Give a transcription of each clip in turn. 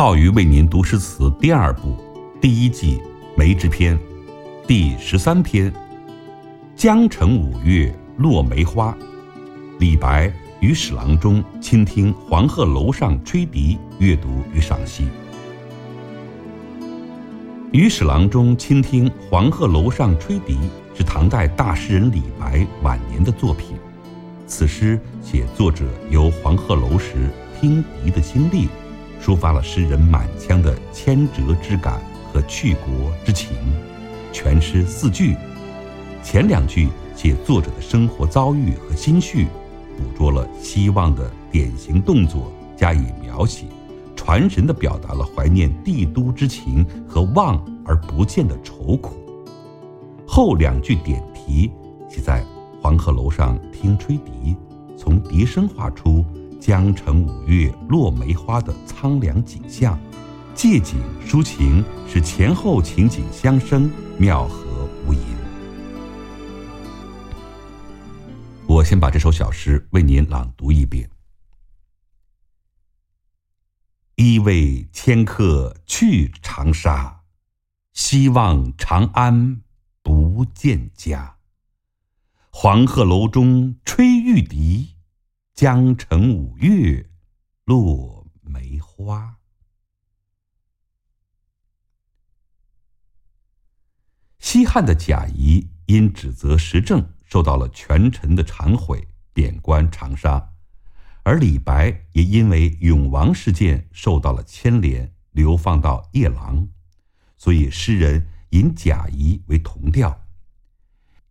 浩宇为您读诗词第二部第一季梅之篇第十三篇：江城五月落梅花。李白于史郎中倾听黄鹤楼上吹笛，阅读与赏析。于史郎中倾听黄鹤楼上吹笛是唐代大诗人李白晚年的作品。此诗写作者游黄鹤楼时听笛的经历。抒发了诗人满腔的迁谪之感和去国之情。全诗四句，前两句写作者的生活遭遇和心绪，捕捉了希望的典型动作加以描写，传神地表达了怀念帝都之情和望而不见的愁苦。后两句点题，写在黄鹤楼上听吹笛，从笛声画出。江城五月落梅花的苍凉景象，借景抒情，使前后情景相生，妙合无垠。我先把这首小诗为您朗读一遍：一为迁客去长沙，希望长安不见家。黄鹤楼中吹玉笛。江城五月落梅花。西汉的贾谊因指责时政，受到了权臣的忏悔，贬官长沙；而李白也因为永王事件受到了牵连，流放到夜郎。所以诗人引贾谊为同调：“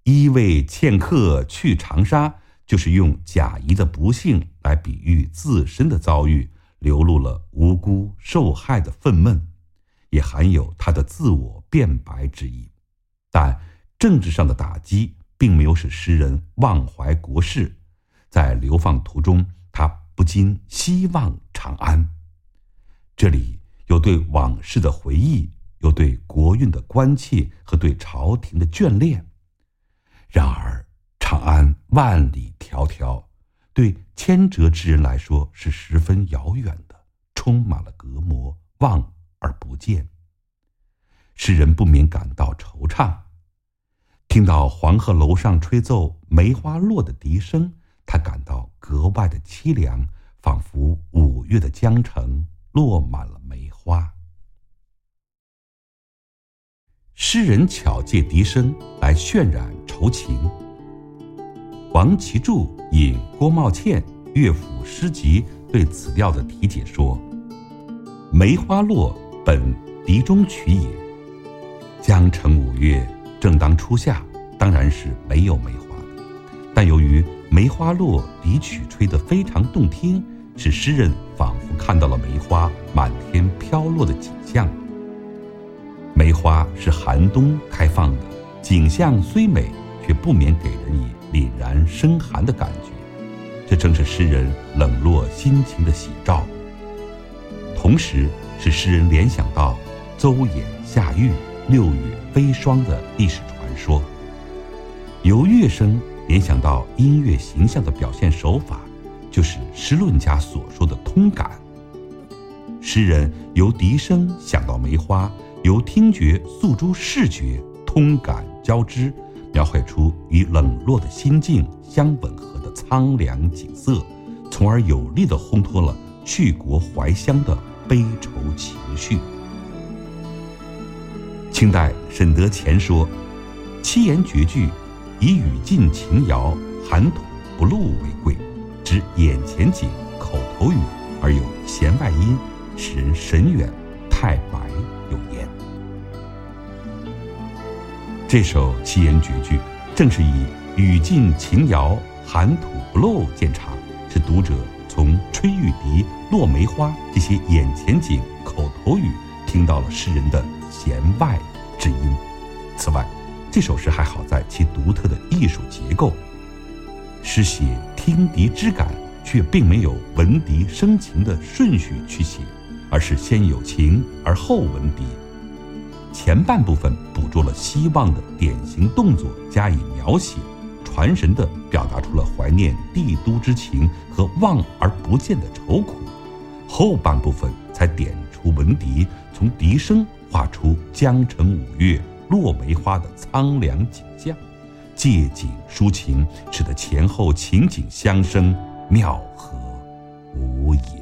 一为欠客去长沙。”就是用贾谊的不幸来比喻自身的遭遇，流露了无辜受害的愤懑，也含有他的自我辩白之意。但政治上的打击并没有使诗人忘怀国事，在流放途中，他不禁希望长安。这里有对往事的回忆，有对国运的关切和对朝廷的眷恋。然而。长安万里迢迢，对迁谪之人来说是十分遥远的，充满了隔膜，望而不见。诗人不免感到惆怅。听到黄鹤楼上吹奏梅花落的笛声，他感到格外的凄凉，仿佛五月的江城落满了梅花。诗人巧借笛声来渲染愁情。王其柱引郭茂倩乐府诗集对此调的题解说：“梅花落本笛中曲也。江城五月正当初夏，当然是没有梅花的。但由于梅花落笛曲吹得非常动听，使诗人仿佛看到了梅花满天飘落的景象。梅花是寒冬开放的，景象虽美，却不免给人以。”凛然生寒的感觉，这正是诗人冷落心情的喜兆。同时，使诗人联想到邹衍下狱、六月飞霜的历史传说。由乐声联想到音乐形象的表现手法，就是诗论家所说的通感。诗人由笛声想到梅花，由听觉诉诸视觉，通感交织。描绘出与冷落的心境相吻合的苍凉景色，从而有力地烘托了去国怀乡的悲愁情绪。清代沈德潜说：“七言绝句以语尽情谣、含吐不露为贵，指眼前景、口头语，而有弦外音，使人神远、太白这首七言绝句，正是以语尽情遥、含吐不露见长，使读者从吹玉笛、落梅花这些眼前景、口头语，听到了诗人的弦外之音。此外，这首诗还好在其独特的艺术结构，诗写听笛之感，却并没有闻笛生情的顺序去写，而是先有情而后闻笛。前半部分做了希望的典型动作加以描写传神的表达出了怀念帝都之情和望而不见的愁苦。后半部分才点出闻笛从笛声画出江城五月落梅花的苍凉景象借景抒情使得前后情景相生妙合无疑